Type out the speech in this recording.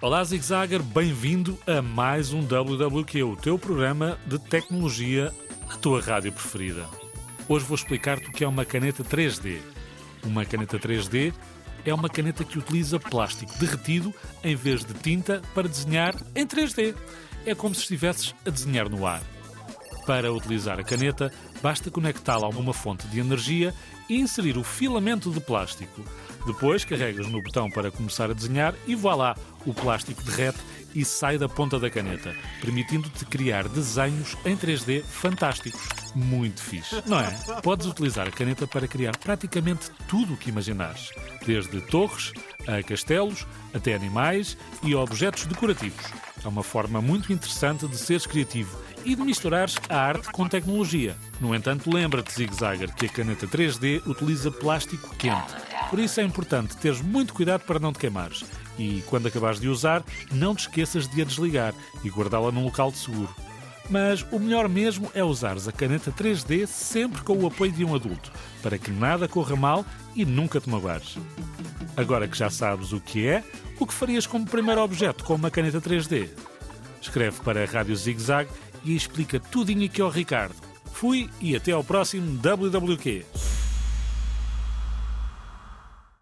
Olá Zigzagger, bem-vindo a mais um WWQ, o teu programa de tecnologia na tua rádio preferida. Hoje vou explicar-te o que é uma caneta 3D. Uma caneta 3D é uma caneta que utiliza plástico derretido em vez de tinta para desenhar em 3D. É como se estivesses a desenhar no ar. Para utilizar a caneta, basta conectá-la a uma fonte de energia e inserir o filamento de plástico. Depois carregas no botão para começar a desenhar e voilá, o plástico derrete e sai da ponta da caneta, permitindo-te criar desenhos em 3D fantásticos. Muito fixe, não é? Podes utilizar a caneta para criar praticamente tudo o que imaginares, desde torres a castelos, até animais e objetos decorativos. É uma forma muito interessante de seres criativo e de misturares a arte com tecnologia. No entanto, lembra-te, Zigzagger, que a caneta 3D utiliza plástico quente. Por isso é importante teres muito cuidado para não te queimares. E quando acabares de usar, não te esqueças de a desligar e guardá-la num local de seguro. Mas o melhor mesmo é usares a caneta 3D sempre com o apoio de um adulto, para que nada corra mal e nunca te magoares. Agora que já sabes o que é, o que farias como primeiro objeto com uma caneta 3D? Escreve para a Rádio Zig Zag e explica tudinho aqui ao Ricardo. Fui e até ao próximo WWQ.